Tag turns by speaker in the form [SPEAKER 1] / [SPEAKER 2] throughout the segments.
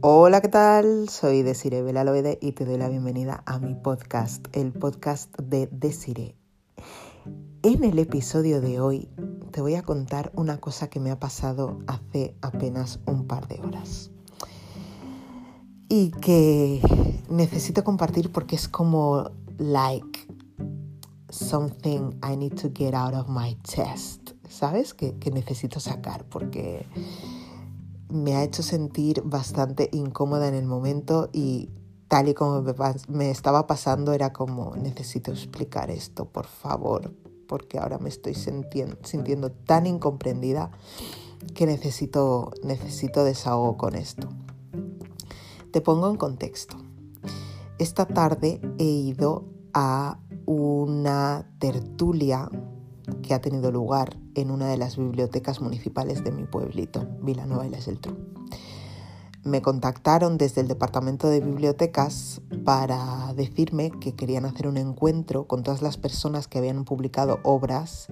[SPEAKER 1] Hola, ¿qué tal? Soy Desire Belaloide y te doy la bienvenida a mi podcast, el podcast de Desire. En el episodio de hoy te voy a contar una cosa que me ha pasado hace apenas un par de horas y que necesito compartir porque es como like something I need to get out of my chest, ¿sabes? Que necesito sacar porque me ha hecho sentir bastante incómoda en el momento y tal y como me, estaba pasando era como necesito explicar esto, por favor, porque ahora me estoy sintiendo, tan incomprendida que necesito, necesito desahogo con esto. Te pongo en contexto. Esta tarde he ido a una tertulia que ha tenido lugar en una de las bibliotecas municipales de mi pueblito, Vilanova y la Geltrú. Me contactaron desde el departamento de bibliotecas para decirme que querían hacer un encuentro con todas las personas que habían publicado obras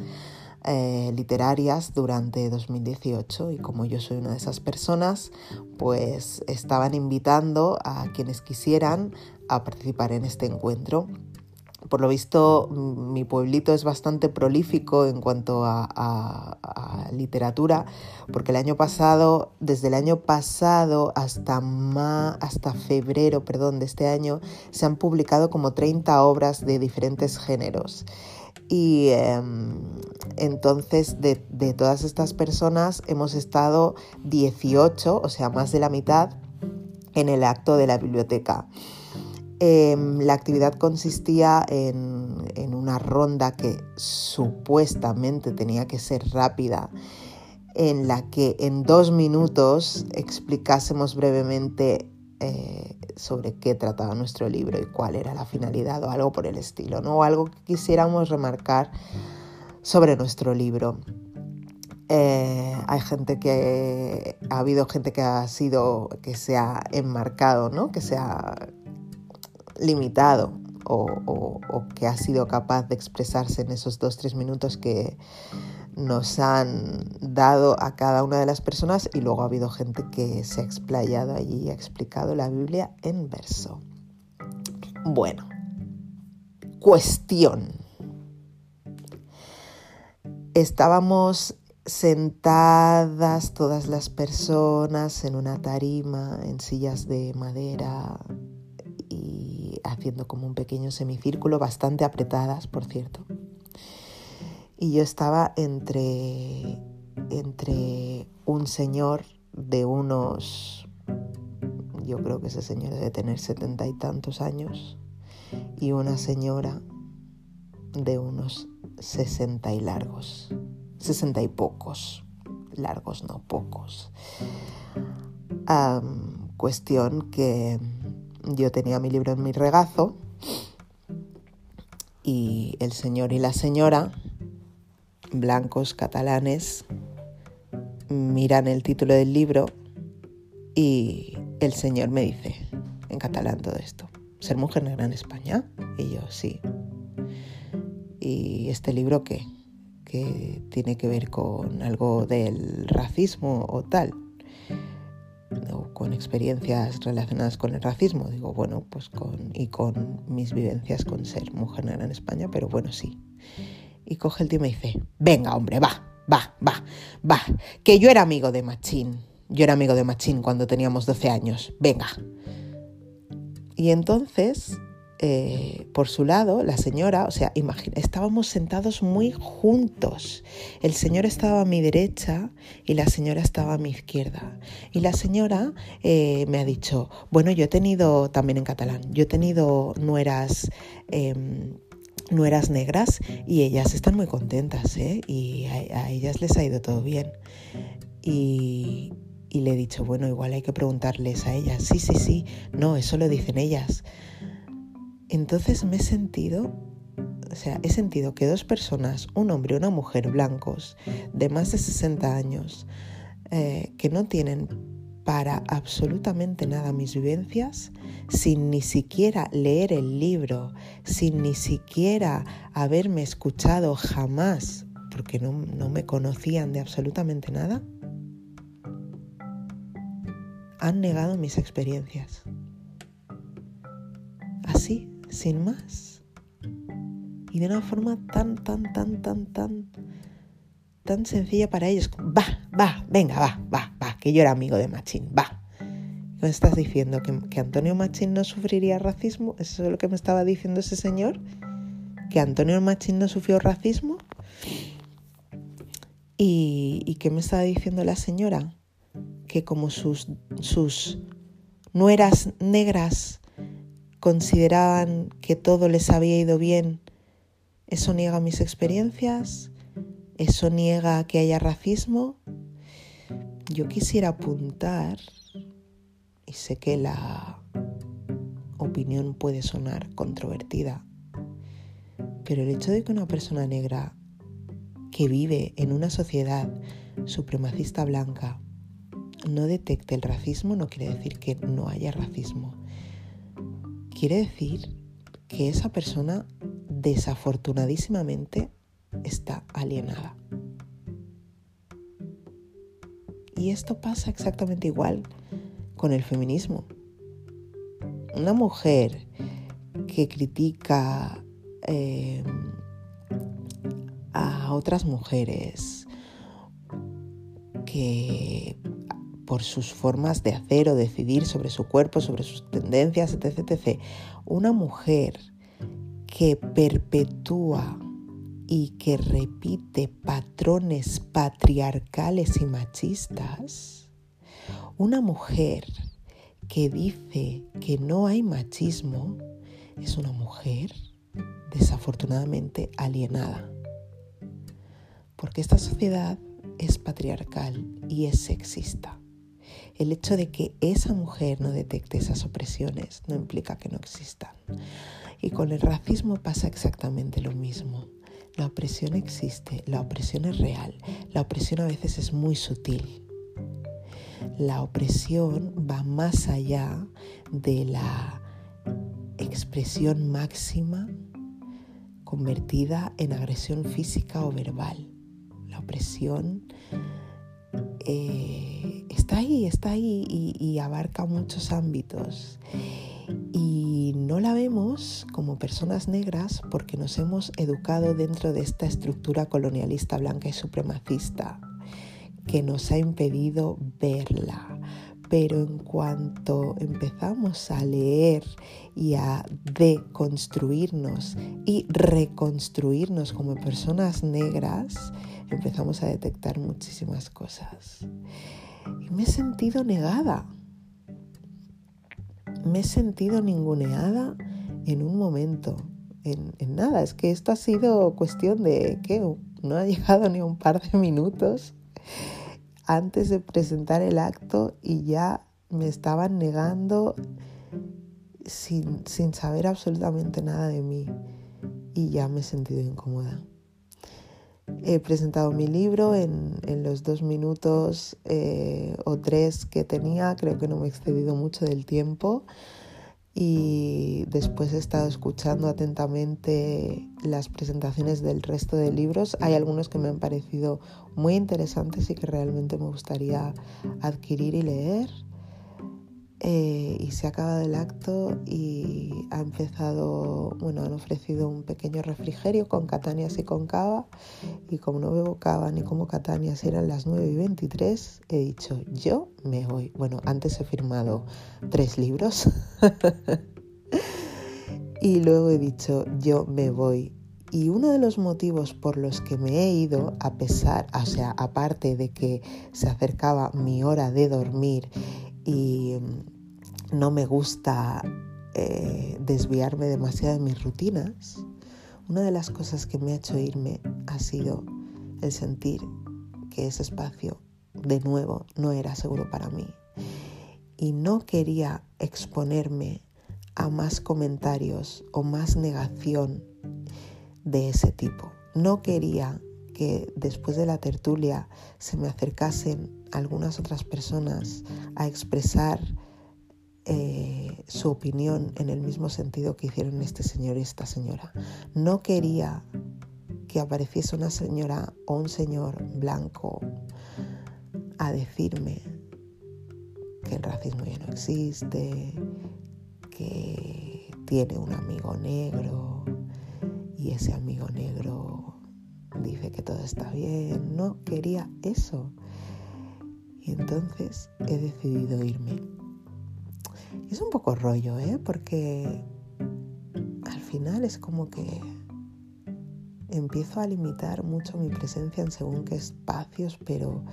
[SPEAKER 1] eh, literarias durante 2018 y como yo soy una de esas personas, pues estaban invitando a quienes quisieran a participar en este encuentro por lo visto, mi pueblito es bastante prolífico en cuanto a, literatura, porque el año pasado, desde el año pasado hasta, hasta febrero perdón, de este año, se han publicado como 30 obras de diferentes géneros. Y em, entonces de, de todas estas personas hemos estado 18, o sea, más de la mitad, en el acto de la biblioteca. Em, la actividad consistía en, una ronda que supuestamente tenía que ser rápida, en la que en dos minutos explicásemos brevemente eh, sobre qué trataba nuestro libro y cuál era la finalidad o algo por el estilo, ¿no? O algo que quisiéramos remarcar sobre nuestro libro. Eh, hay gente que ha habido gente que ha sido que se ha enmarcado, ¿no? Que se ha limitado o, que ha sido capaz de expresarse en esos dos, tres minutos que nos han dado a cada una de las personas y luego ha habido gente que se ha explayado allí y ha explicado la Biblia en verso. Bueno, cuestión. Estábamos sentadas todas las personas en una tarima, en sillas de madera, haciendo como un pequeño semicírculo, bastante apretadas, por cierto. Y yo estaba entre, entre un señor de unos, yo creo que ese señor debe tener setenta y tantos años, y una señora de unos sesenta y largos, sesenta y pocos, largos no pocos. cuestión que yo tenía mi libro en mi regazo y el señor y la señora, blancos catalanes, miran el título del libro y el señor me dice, en catalán todo esto, ¿ser mujer negra en España? Y yo, sí. ¿Y este libro qué? ¿Qué tiene que ver con algo del racismo o tal? Con experiencias relacionadas con el racismo. Digo, bueno, pues con, y con mis vivencias con ser mujer negra en España, pero bueno, sí. Y coge el tío y me dice, venga, hombre, va, va, va, va, que yo era amigo de Machín. Yo era amigo de Machín cuando teníamos 12 años, venga. Y entonces eh, por su lado, la señora, o sea, imagina, estábamos sentados muy juntos. El señor estaba a mi derecha y la señora estaba a mi izquierda. Y la señora eh, me ha dicho, bueno, yo he tenido, también en catalán, yo he tenido nueras... Em, nueras negras y ellas están muy contentas ¿eh? y a, ellas les ha ido todo bien. Y, y le he dicho, bueno, igual hay que preguntarles a ellas. Sí, sí, sí, no, eso lo dicen ellas. Entonces me he sentido, o sea, he sentido que dos personas, un hombre y una mujer blancos de más de 60 años, eh, que no tienen para absolutamente nada mis vivencias, sin ni siquiera leer el libro, sin ni siquiera haberme escuchado jamás, porque no, no me conocían de absolutamente nada, han negado mis experiencias. Así, sin más. Y de una forma tan, tan, tan, tan, tan, tan sencilla para ellos. Va, va, venga, va, va, va, que yo era amigo de Machín, va. ¿Me estás diciendo que, Antonio Machín no sufriría racismo? ¿Eso es lo que me estaba diciendo ese señor? ¿Que Antonio Machín no sufrió racismo? ¿Y, y qué me estaba diciendo la señora? Que como sus, sus nueras negras consideraban que todo les había ido bien, ¿eso niega mis experiencias? ¿Eso niega que haya racismo? Yo quisiera apuntar, y sé que la opinión puede sonar controvertida, pero el hecho de que una persona negra que vive en una sociedad supremacista blanca no detecte el racismo no quiere decir que no haya racismo. Quiere decir que esa persona desafortunadísimamente está alienada. Y esto pasa exactamente igual con el feminismo. Una mujer que critica eh, a otras mujeres que por sus formas de hacer o decidir sobre su cuerpo, sobre sus tendencias, etc. Una mujer que perpetúa y que repite patrones patriarcales y machistas, una mujer que dice que no hay machismo es una mujer desafortunadamente alienada. Porque esta sociedad es patriarcal y es sexista. El hecho de que esa mujer no detecte esas opresiones no implica que no existan. Y con el racismo pasa exactamente lo mismo. La opresión existe, la opresión es real, la opresión a veces es muy sutil. La opresión va más allá de la expresión máxima convertida en agresión física o verbal. La opresión eh, está ahí, está ahí y abarca muchos ámbitos y no la vemos como personas negras porque nos hemos educado dentro de esta estructura colonialista blanca y supremacista que nos ha impedido verla. Pero en cuanto empezamos a leer y a deconstruirnos y reconstruirnos como personas negras, empezamos a detectar muchísimas cosas. Y me he sentido negada me he sentido ninguneada en un momento, en, nada. Es que esto ha sido cuestión de que no ha llegado ni un par de minutos antes de presentar el acto y ya me estaban negando sin, sin saber absolutamente nada de mí y ya me he sentido incómoda. He presentado mi libro en, los dos minutos eh, o tres que tenía, creo que no me he excedido mucho del tiempo y después he estado escuchando atentamente las presentaciones del resto de libros. Hay algunos que me han parecido muy interesantes y que realmente me gustaría adquirir y leer. Eh, y se ha acabado el acto y ha empezado, bueno, han ofrecido un pequeño refrigerio con catanias y con cava y como no bebo cava ni como catanias eran las 9 y 23, he dicho, yo me voy. Bueno, antes he firmado tres libros y luego he dicho, yo me voy. Y uno de los motivos por los que me he ido, a pesar, o sea, aparte de que se acercaba mi hora de dormir y no me gusta eh, desviarme demasiado de mis rutinas, una de las cosas que me ha hecho irme ha sido el sentir que ese espacio de nuevo no era seguro para mí y no quería exponerme a más comentarios o más negación de ese tipo. No quería que después de la tertulia se me acercasen algunas otras personas a expresar eh, su opinión en el mismo sentido que hicieron este señor y esta señora. No quería que apareciese una señora o un señor blanco a decirme que el racismo ya no existe, que tiene un amigo negro y ese amigo negro dice que todo está bien. No quería eso. Y entonces he decidido irme. Es un poco rollo, ¿eh? Porque al final es como que empiezo a limitar mucho mi presencia en según qué espacios, pero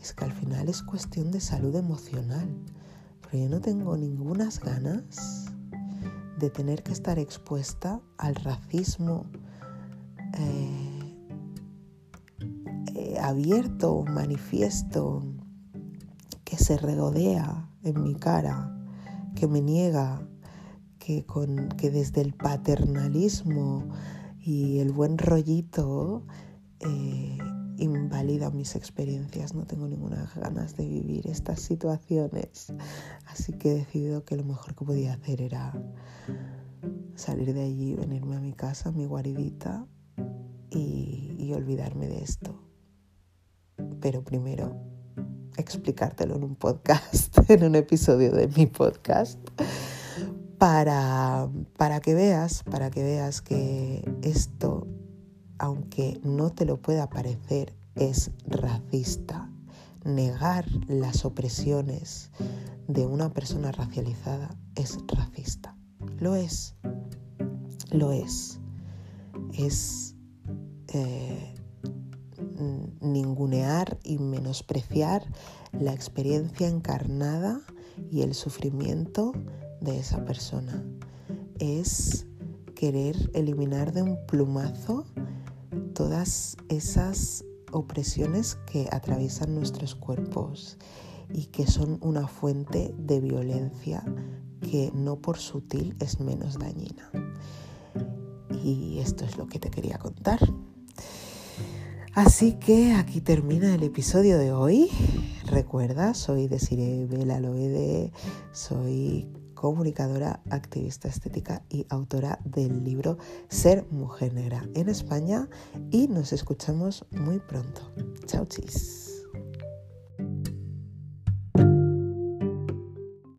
[SPEAKER 1] es que al final es cuestión de salud emocional. Pero yo no tengo ningunas ganas de tener que estar expuesta al racismo eh, eh, abierto, manifiesto, que se regodea en mi cara, que me niega, que, con, que desde el paternalismo y el buen rollito eh, invalida mis experiencias. No tengo ninguna ganas de vivir estas situaciones. Así que he decidido que lo mejor que podía hacer era salir de allí, venirme a mi casa, a mi guaridita y, y olvidarme de esto. Pero primero explicártelo en un podcast, en un episodio de mi podcast para, para que veas, para que veas que esto, aunque no te lo pueda parecer, es racista. Negar las opresiones de una persona racializada es racista. Lo es. Lo es. Es eh, ningunear y menospreciar la experiencia encarnada y el sufrimiento de esa persona. Es querer eliminar de un plumazo todas esas opresiones que atraviesan nuestros cuerpos y que son una fuente de violencia que no por sutil es menos dañina. Y esto es lo que te quería contar. Así que aquí termina el episodio de hoy. Recuerda, soy Desiree Belaloede, soy comunicadora, activista estética y autora del libro Ser Mujer Negra en España y nos escuchamos muy pronto. Chao, chis.